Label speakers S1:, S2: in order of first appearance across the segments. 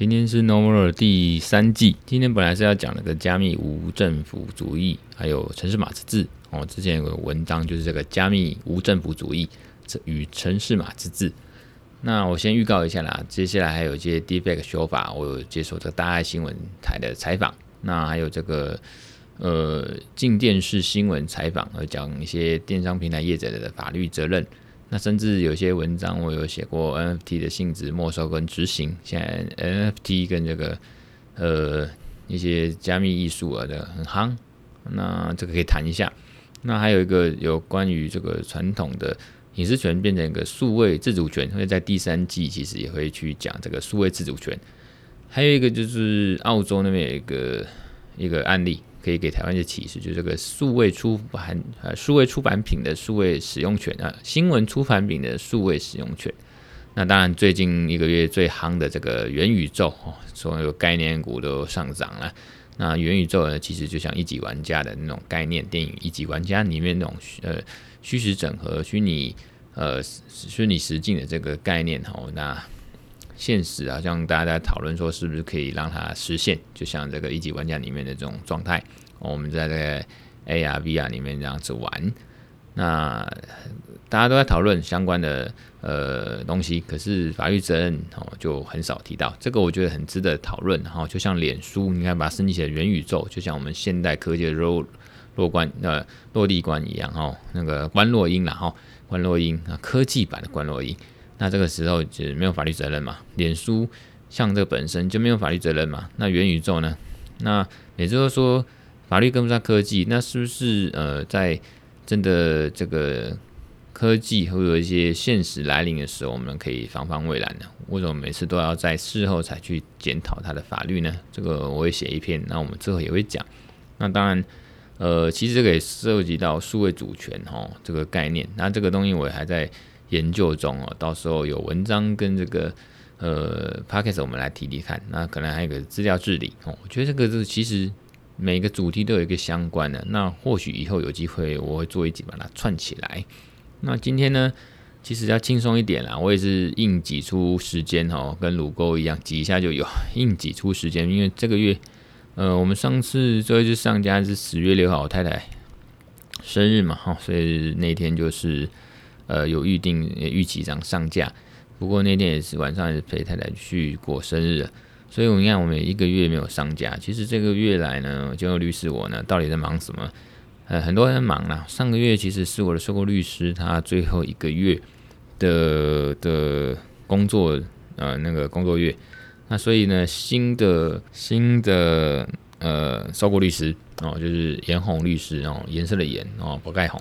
S1: 今天是 No More 第三季。今天本来是要讲那个加密无政府主义，还有城市码之治哦。之前有个文章就是这个加密无政府主义与城市码之治。那我先预告一下啦，接下来还有一些 Deepfake 修法，我有接受这个大爱新闻台的采访。那还有这个呃进电视新闻采访，和讲一些电商平台业者的法律责任。那甚至有些文章我有写过 NFT 的性质、没收跟执行。现在 NFT 跟这个呃一些加密艺术啊的很夯，那这个可以谈一下。那还有一个有关于这个传统的隐私权变成一个数位自主权，会在第三季其实也会去讲这个数位自主权。还有一个就是澳洲那边有一个一个案例。可以给台湾一些启示，就是这个数位出版呃数位出版品的数位使用权啊，新闻出版品的数位使用权。那当然，最近一个月最夯的这个元宇宙，所有概念股都上涨了。那元宇宙呢，其实就像一级玩家的那种概念，电影一级玩家里面那种呃虚实整合、虚拟呃虚拟实境的这个概念哦，那。现实啊，像大家在讨论说，是不是可以让它实现？就像这个一级玩家里面的这种状态，我们在这个 AR、VR 里面这样子玩，那大家都在讨论相关的呃东西，可是法律责任哦就很少提到。这个我觉得很值得讨论。哈，就像脸书，你看把它升级成元宇宙，就像我们现代科技的落落关呃落地关一样哈，那个关落音然后关落音啊，科技版的关落音。那这个时候就没有法律责任嘛？脸书像这个本身就没有法律责任嘛？那元宇宙呢？那也就是说法律跟不上科技，那是不是呃在真的这个科技会有一些现实来临的时候，我们可以防范未然呢？为什么每次都要在事后才去检讨它的法律呢？这个我会写一篇，那我们之后也会讲。那当然，呃，其实这个也涉及到数位主权哦这个概念。那这个东西我还在。研究中哦，到时候有文章跟这个呃 p o c a s t 我们来提提看。那可能还有个资料治理哦，我觉得这个是其实每个主题都有一个相关的。那或许以后有机会我会做一集把它串起来。那今天呢，其实要轻松一点啦，我也是硬挤出时间哦，跟乳沟一样挤一下就有，硬挤出时间。因为这个月呃，我们上次最后一次上架是十月六号，我太太生日嘛哈，所以那天就是。呃，有预定预期这样上架，不过那天也是晚上也是陪太太去过生日，所以我你看我们一个月没有上架。其实这个月来呢，就律师我呢到底在忙什么？呃，很多人忙啦。上个月其实是我的收购律师他最后一个月的的工作，呃，那个工作月。那所以呢，新的新的呃收购律师哦，就是颜红律师哦，颜色的颜哦，不盖红。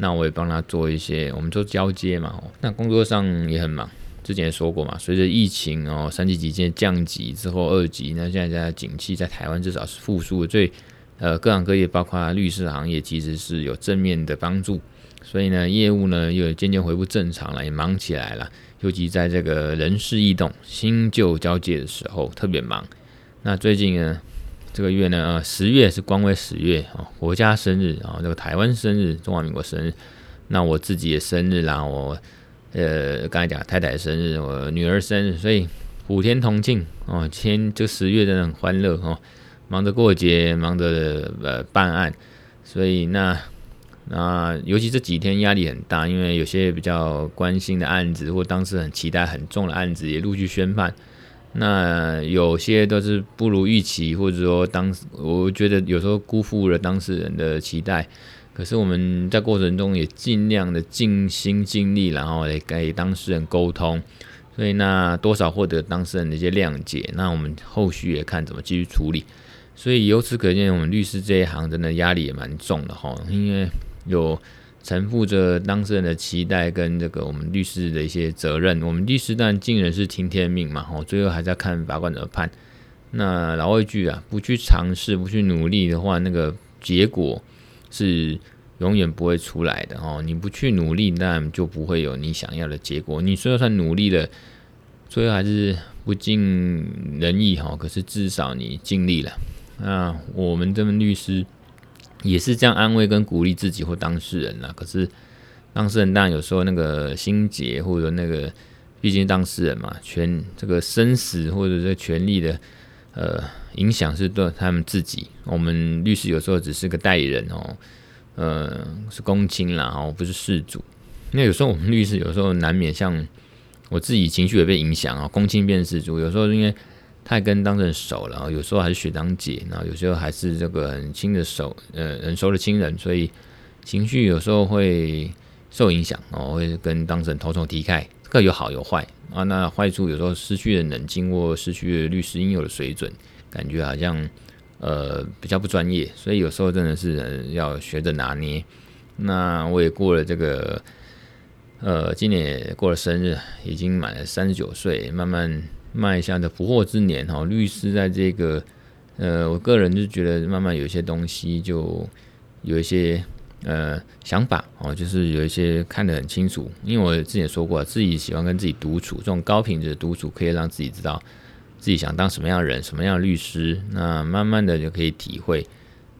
S1: 那我也帮他做一些，我们做交接嘛。那工作上也很忙，之前也说过嘛。随着疫情哦，三级警戒降级之后二级，那现在在景气在台湾至少是复苏的，对呃各行各业，包括律师行业，其实是有正面的帮助。所以呢，业务呢又渐渐恢复正常了，也忙起来了。尤其在这个人事异动、新旧交界的时候，特别忙。那最近呢？这个月呢，呃，十月是光辉十月哦，国家生日啊，这个台湾生日，中华民国生日，那我自己的生日啦，我呃刚才讲太太生日，我女儿生日，所以普天同庆哦，天这十月真的很欢乐哦，忙着过节，忙着呃办案，所以那那尤其这几天压力很大，因为有些比较关心的案子或当时很期待很重的案子也陆续宣判。那有些都是不如预期，或者说当我觉得有时候辜负了当事人的期待。可是我们在过程中也尽量的尽心尽力，然后来给当事人沟通，所以那多少获得当事人的一些谅解。那我们后续也看怎么继续处理。所以由此可见，我们律师这一行真的压力也蛮重的哈，因为有。承负着当事人的期待跟这个我们律师的一些责任，我们律师当然尽人事听天命嘛，吼，最后还是要看法官怎么判。那老一句啊，不去尝试，不去努力的话，那个结果是永远不会出来的哦。你不去努力，那就不会有你想要的结果。你虽然算努力了，最后还是不尽人意哈，可是至少你尽力了。那我们这门律师。也是这样安慰跟鼓励自己或当事人呐。可是当事人当然有时候那个心结或者那个毕竟当事人嘛，权这个生死或者这权利的呃影响是对他们自己。我们律师有时候只是个代理人哦，呃，是公亲啦，哦，不是事主。那有时候我们律师有时候难免像我自己情绪也被影响啊，公亲变事主。有时候因为太跟当事人熟了，有时候还是学长姐，然后有时候还是这个很亲的熟呃很熟的亲人，所以情绪有时候会受影响哦，会跟当事人头头踢开。各有好有坏啊，那坏处有时候失去了冷静或失去了律师应有的水准，感觉好像呃比较不专业，所以有时候真的是要学着拿捏。那我也过了这个呃，今年也过了生日，已经满了三十九岁，慢慢迈向的不惑之年哈。律师在这个呃，我个人就觉得慢慢有一些东西就有一些。呃，想法哦，就是有一些看得很清楚，因为我之前说过，自己喜欢跟自己独处，这种高品质的独处可以让自己知道自己想当什么样的人，什么样的律师。那慢慢的就可以体会，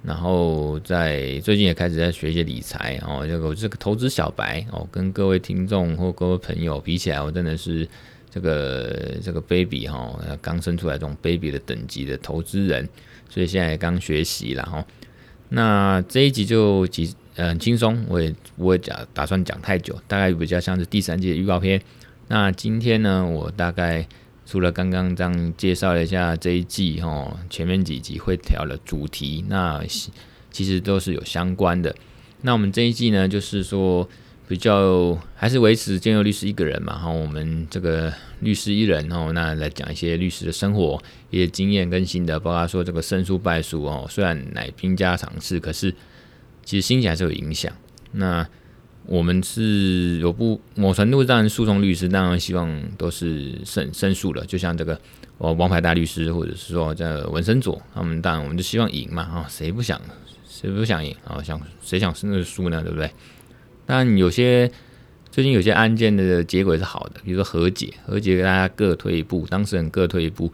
S1: 然后在最近也开始在学一些理财哦，这个我这个投资小白哦，跟各位听众或各位朋友比起来，我真的是这个这个 baby 哈，刚生出来这种 baby 的等级的投资人，所以现在刚学习了哈。那这一集就几。呃，很轻松，我也不会讲，打算讲太久，大概比较像是第三季的预告片。那今天呢，我大概除了刚刚这样介绍了一下这一季哈，前面几集会聊的主题，那其实都是有相关的。那我们这一季呢，就是说比较还是维持建佑律师一个人嘛，哈，我们这个律师一人哦，那来讲一些律师的生活一些经验跟心得，包括说这个胜诉败诉哦，虽然乃兵家常事，可是。其实心情还是有影响。那我们是有不某程度上诉讼律师，当然希望都是胜胜诉了。就像这个哦，王牌大律师，或者是说这文森佐，他们当然我们就希望赢嘛啊，谁不想谁不想赢啊？想谁想是那个输呢？对不对？但有些最近有些案件的结果也是好的，比如说和解，和解大家各退一步，当事人各退一步，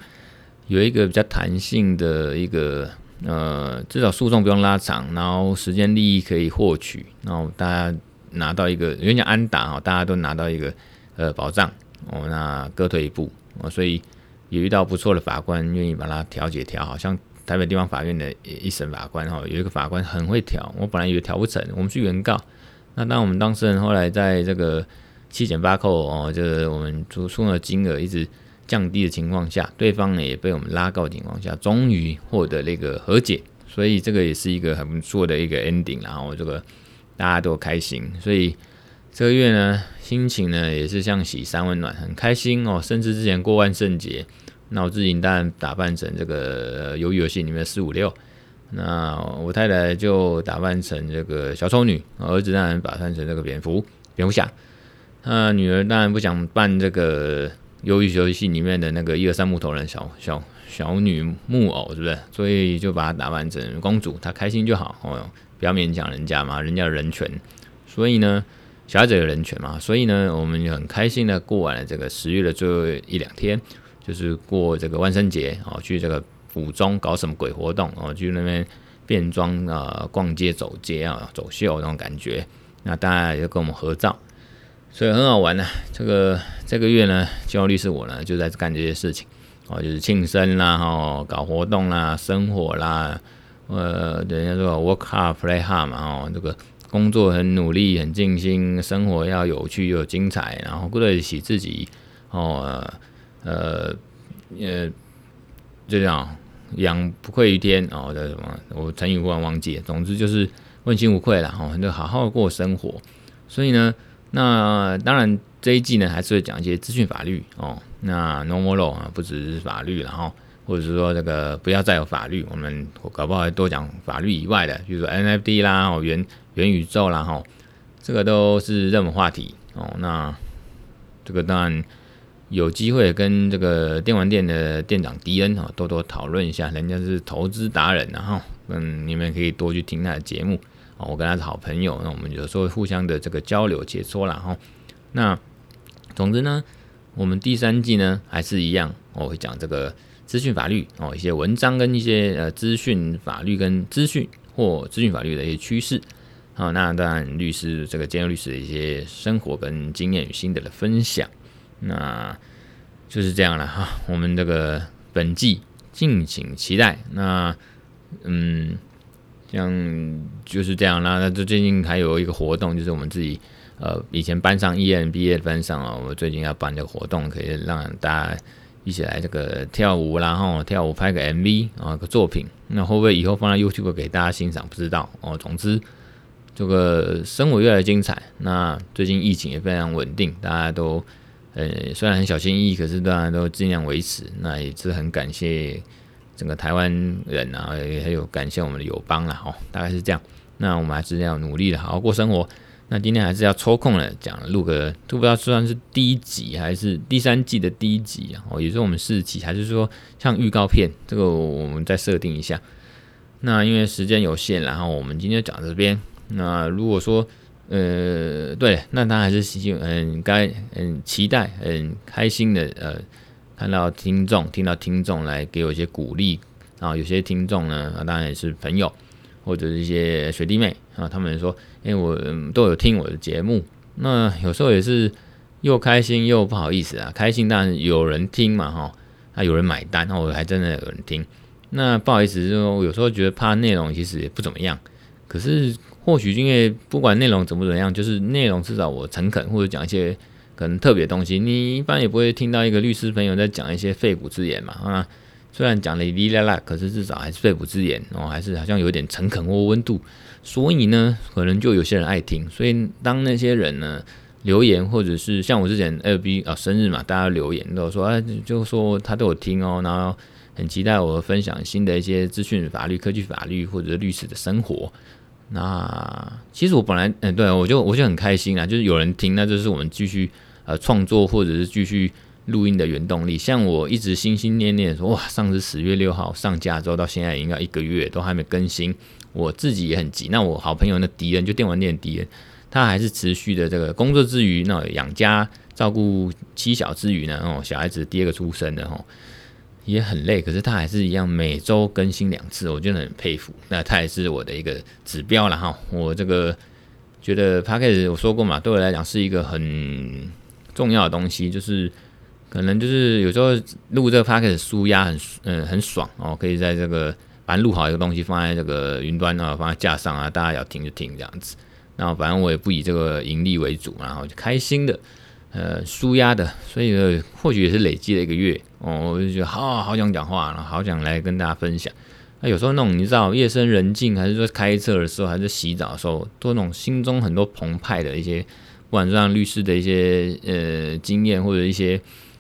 S1: 有一个比较弹性的一个。呃，至少诉讼不用拉长，然后时间利益可以获取，然后大家拿到一个有点安打哈，大家都拿到一个呃保障哦，那各退一步哦，所以有遇到不错的法官愿意把它调解调好，像台北地方法院的一审法官哈，有一个法官很会调，我本来以为调不成，我们去原告，那当我们当事人后来在这个七减八扣哦，就是我们诉讼的金额一直。降低的情况下，对方呢也被我们拉高的情况下，终于获得了一个和解，所以这个也是一个很不错的一个 ending，然后这个大家都开心，所以这个月呢心情呢也是像洗三温暖，很开心哦。甚至之前过万圣节，那我自己当然打扮成这个鱿鱼游戏里面的四五六，那我太太就打扮成这个小丑女，儿子当然打扮成这个蝙蝠蝙蝠侠，那女儿当然不想扮这个。鱿鱼游戏里面的那个一二三木头人小小小女木偶是不是？所以就把她打扮成公主，她开心就好哦，不要勉强人家嘛，人家有人权。所以呢，小孩子有人权嘛，所以呢，我们就很开心的过完了这个十月的最后一两天，就是过这个万圣节哦，去这个府中搞什么鬼活动哦，去那边变装啊，逛街走街啊，走秀那种感觉。那大家也跟我们合照。所以很好玩呢、啊，这个这个月呢，建佑律师我呢就在干这些事情，哦，就是庆生啦，哈，搞活动啦，生活啦，呃，人家说 work hard play hard 嘛，哦，这个工作很努力很尽心，生活要有趣又精彩，然后顾得起自己，哦，呃，呃，就这样，养不愧于天，哦，这什么，我成语忽然忘记了，总之就是问心无愧了，哦，就好好过生活，所以呢。那当然，这一季呢还是会讲一些资讯法律哦。那 No More Law 啊，不只是法律，然后或者是说这个不要再有法律，我们搞不好还多讲法律以外的，比如说 NFT 啦、哦元元宇宙啦，哈、哦，这个都是热门话题哦。那这个当然有机会跟这个电玩店的店长迪恩哈多多讨论一下，人家是投资达人，然后嗯，你们可以多去听他的节目。哦，我跟他是好朋友，那我们有时候互相的这个交流解说了哈。那总之呢，我们第三季呢还是一样，我会讲这个资讯法律哦，一些文章跟一些呃资讯法律跟资讯或资讯法律的一些趋势。好，那当然律师这个建佑律师的一些生活跟经验与心得的分享。那就是这样了哈。我们这个本季敬请期待。那嗯，像就是这样啦。那这最近还有一个活动，就是我们自己呃以前班上 EMBA 的班上啊，我们最近要办这个活动，可以让大家一起来这个跳舞，然后跳舞拍个 MV 啊个作品。那会不会以后放在 YouTube 给大家欣赏？不知道哦。总之。这个生活越来越精彩。那最近疫情也非常稳定，大家都呃虽然很小心翼翼，可是大家都尽量维持。那也是很感谢整个台湾人啊，也还有感谢我们的友邦啦。哦，大概是这样。那我们还是要努力的好好过生活。那今天还是要抽空了讲录个，都不知道算是第一集还是第三季的第一集啊？哦，也是我们四集，还是说像预告片？这个我们再设定一下。那因为时间有限，然后我们今天讲这边。那如果说，呃，对，那他还是希嗯，该很期待很开心的呃，看到听众听到听众来给我一些鼓励，然后有些听众呢，当然也是朋友或者是一些学弟妹啊，他们说，因为我都有听我的节目，那有时候也是又开心又不好意思啊，开心当然有人听嘛哈，啊有人买单，那我还真的有人听，那不好意思就是说，有时候觉得怕内容其实也不怎么样，可是。或许因为不管内容怎么怎么样，就是内容至少我诚恳或者讲一些可能特别东西，你一般也不会听到一个律师朋友在讲一些肺腑之言嘛啊，虽然讲的哩啦啦，可是至少还是肺腑之言哦，还是好像有点诚恳或温度，所以呢，可能就有些人爱听。所以当那些人呢留言，或者是像我之前 LB 啊生日嘛，大家留言都说啊，就说他都有听哦，然后很期待我分享新的一些资讯、法律、科技、法律或者律师的生活。那其实我本来嗯，对我就我就很开心啊，就是有人听，那就是我们继续呃创作或者是继续录音的原动力。像我一直心心念念说，哇，上次十月六号上架之后到现在应该一个月都还没更新，我自己也很急。那我好朋友那敌人就电玩店敌人，他还是持续的这个工作之余，那养家照顾妻小之余呢，哦，小孩子第二个出生的哦。也很累，可是他还是一样每周更新两次，我真的很佩服。那他也是我的一个指标了哈。我这个觉得 Podcast 我说过嘛，对我来讲是一个很重要的东西，就是可能就是有时候录这个 Podcast 舒压很嗯很爽哦，可以在这个反正录好一个东西放在这个云端啊，放在架上啊，大家要听就听这样子。然后反正我也不以这个盈利为主，然后就开心的。呃，舒压的，所以呢，或许也是累积了一个月哦，我就觉得好好想讲话，然后好想来跟大家分享。那有时候那种你知道，夜深人静，还是说开车的时候，还是洗澡的时候，都那种心中很多澎湃的一些，不管是让律师的一些呃经验，或者一些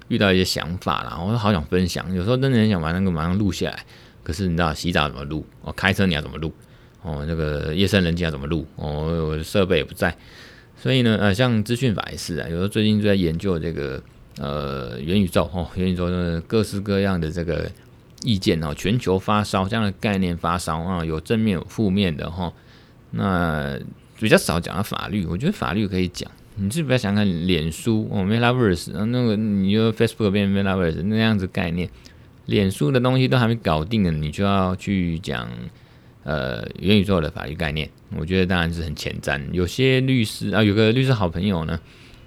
S1: 遇到一些想法啦，我都好想分享。有时候真的很想把那个马上录下来，可是你知道洗澡怎么录？哦，开车你要怎么录？哦，那个夜深人静要怎么录？哦，我的设备也不在。所以呢，呃，像资讯法也是啊，有时候最近就在研究这个呃元宇宙哦，元宇宙的各式各样的这个意见哦，全球发烧这样的概念发烧啊，有正面有负面的哈。那比较少讲到法律，我觉得法律可以讲。你是不要想看脸书哦，Metaverse，那个你就 Facebook 变 Metaverse 那样子概念，脸书的东西都还没搞定呢，你就要去讲。呃，元宇宙的法律概念，我觉得当然是很前瞻。有些律师啊，有个律师好朋友呢，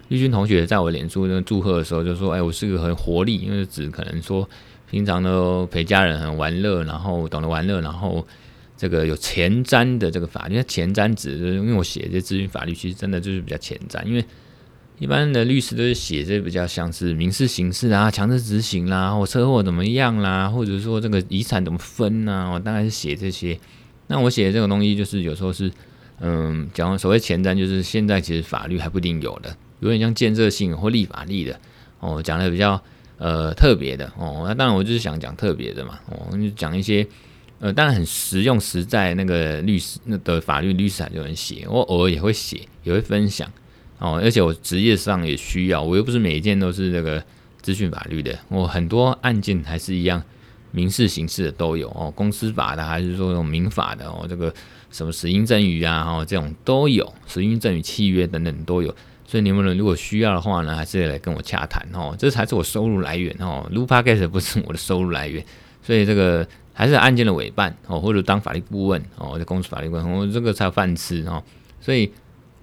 S1: 律军同学在我脸书那祝贺的时候就说：“哎，我是个很活力，因为只可能说平常都陪家人很玩乐，然后懂得玩乐，然后这个有前瞻的这个法律。那前瞻指的，因为我写这咨询法律，其实真的就是比较前瞻。因为一般的律师都是写这比较像是民事、刑事啊，强制执行啦，或车祸怎么样啦，或者说这个遗产怎么分呐，我大概是写这些。”那我写的这个东西，就是有时候是，嗯，讲所谓前瞻，就是现在其实法律还不一定有的，有点像建设性或立法力的哦，讲的比较呃特别的哦。那当然我就是想讲特别的嘛，哦，就讲一些呃，当然很实用实在那个律师那的法律律师还有人写，我偶尔也会写，也会分享哦。而且我职业上也需要，我又不是每一件都是这个资讯法律的，我很多案件还是一样。民事、刑事的都有哦，公司法的还是说这种民法的哦，这个什么死因赠与啊，哦这种都有，死因赠与契约等等都有。所以你们如果需要的话呢，还是来跟我洽谈哦，这才是我收入来源哦。录 Podcast 不是我的收入来源，所以这个还是案件的委办哦，或者当法律顾问哦，在公司法律顾问，我这个才有饭吃哦。所以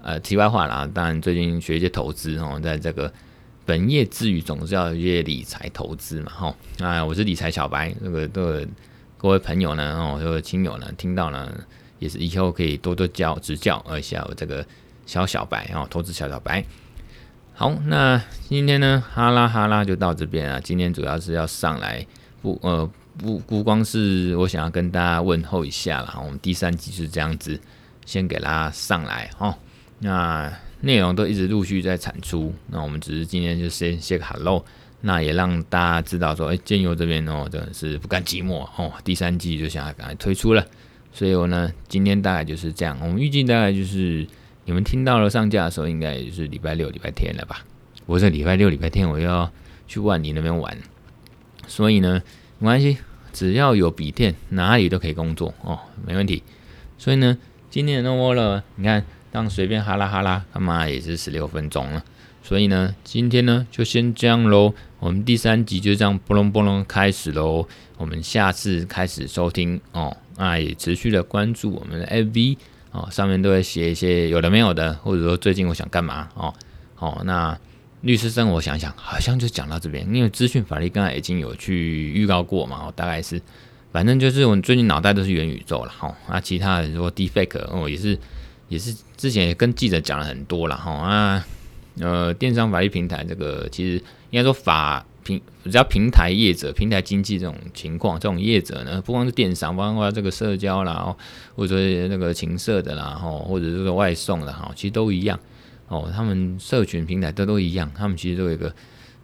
S1: 呃，题外话啦，当然最近学一些投资哦，在这个。本业之余，总是要一些理财投资嘛，哈。啊，我是理财小白，这个这个各位朋友呢，哦，各位亲友呢，听到呢，也是以后可以多多教指教一下我这个小小白哦，投资小小白。好，那今天呢，哈拉哈拉就到这边啊。今天主要是要上来不呃不不光是我想要跟大家问候一下啦，我们第三集是这样子，先给大家上来哈。那内容都一直陆续在产出，那我们只是今天就先写个 hello，那也让大家知道说，哎，建佑这边哦，真的是不甘寂寞哦，第三季就想要赶快推出了，所以我呢，今天大概就是这样，我们预计大概就是。你们听到了上架的时候，应该也就是礼拜六、礼拜天了吧？我这礼拜六、礼拜天我要去万里那边玩，所以呢，没关系，只要有笔电，哪里都可以工作哦，没问题。所以呢，今天的 No More 了，你看，当随便哈拉哈拉，他妈也是十六分钟了。所以呢，今天呢就先这样喽。我们第三集就这样波隆波隆开始喽。我们下次开始收听哦，那也持续的关注我们的 FV。哦，上面都会写一些有的没有的，或者说最近我想干嘛哦。哦，那律师生，活想想，好像就讲到这边，因为资讯法律刚才已经有去预告过嘛，哦，大概是，反正就是我最近脑袋都是元宇宙了哈。那、其他的说 Deepfake 哦，也是也是之前也跟记者讲了很多了哈。啊，呃，电商法律平台这个其实应该说法。平只要平台业者、平台经济这种情况，这种业者呢，不光是电商，包括这个社交啦，或者说那个情色的啦，哈，或者是说外送的哈，其实都一样哦。他们社群平台都都一样，他们其实都有一个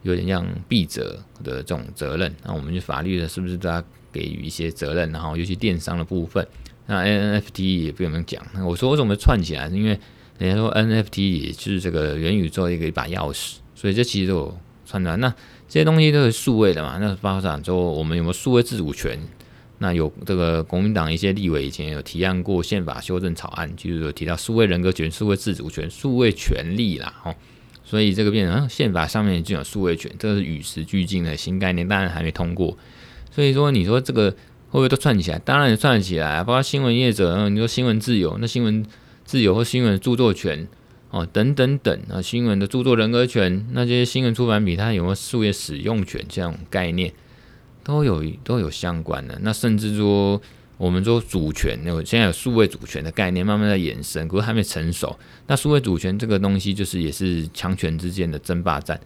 S1: 有点像弊者的这种责任。那我们就法律的是不是都要给予一些责任？然后尤其电商的部分，那 NFT 也不用讲。那我说我怎么串起来？因为人家说 NFT 也就是这个元宇宙一个一把钥匙，所以这其实都有串出来。那这些东西都是数位的嘛？那发展之后我们有没有数位自主权？那有这个国民党一些立委以前有提案过宪法修正草案，就是有提到数位人格权、数位自主权、数位权利啦。哦，所以这个变成宪法上面已经有数位权，这是与时俱进的新概念，当然还没通过。所以说，你说这个会不会都串起来？当然串起来，包括新闻业者，你说新闻自由，那新闻自由或新闻著作权。哦，等等等啊，新闻的著作人格权，那些新闻出版品它有没有数位使用权这种概念，都有都有相关的。那甚至说，我们说主权，那现在有数位主权的概念慢慢在延伸，可是还没成熟。那数位主权这个东西，就是也是强权之间的争霸战。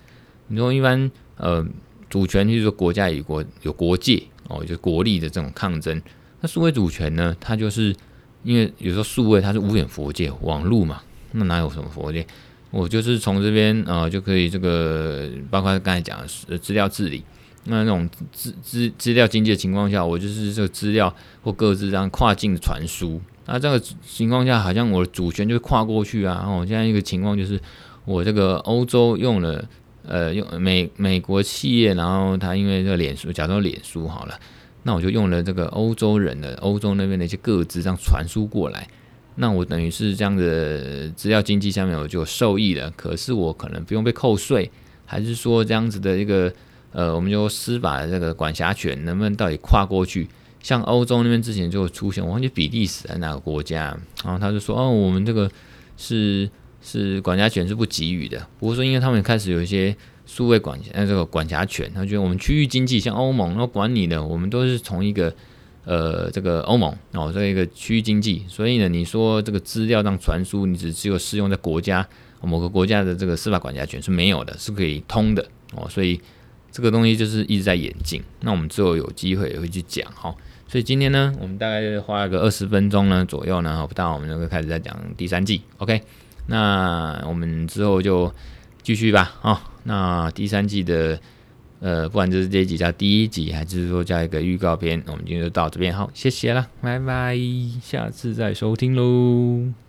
S1: 你说一般呃，主权就是说国家与国有国界哦，就是国力的这种抗争。那数位主权呢，它就是因为有时候数位它是无远佛界，网络嘛。那哪有什么佛界？我就是从这边呃就可以这个，包括刚才讲的资料治理，那那种资资资料经济的情况下，我就是这个资料或各自这样跨境传输。那这个情况下，好像我的主权就跨过去啊。然后现在一个情况就是，我这个欧洲用了呃用美美国企业，然后他因为这个脸书，假如说脸书好了，那我就用了这个欧洲人的欧洲那边的一些个资这样传输过来。那我等于是这样的资料经济下面我就受益了，可是我可能不用被扣税，还是说这样子的一个呃，我们就司法的这个管辖权能不能到底跨过去？像欧洲那边之前就出现，我忘记比利时还哪个国家，然后他就说哦，我们这个是是管辖权是不给予的，不过说因为他们开始有一些数位管呃这个管辖权，他觉得我们区域经济像欧盟那管你的，我们都是从一个。呃，这个欧盟哦，这一个区域经济，所以呢，你说这个资料上传输，你只只有适用在国家某个国家的这个司法管辖权是没有的，是可以通的哦。所以这个东西就是一直在演进。那我们之后有机会也会去讲哈。所以今天呢，我们大概花个二十分钟呢左右呢，不到我们就会开始在讲第三季。OK，那我们之后就继续吧啊。那第三季的。呃，不管这是这一集叫第一集，还是说叫一个预告片，我们今天就到这边，好，谢谢啦，拜拜，下次再收听喽。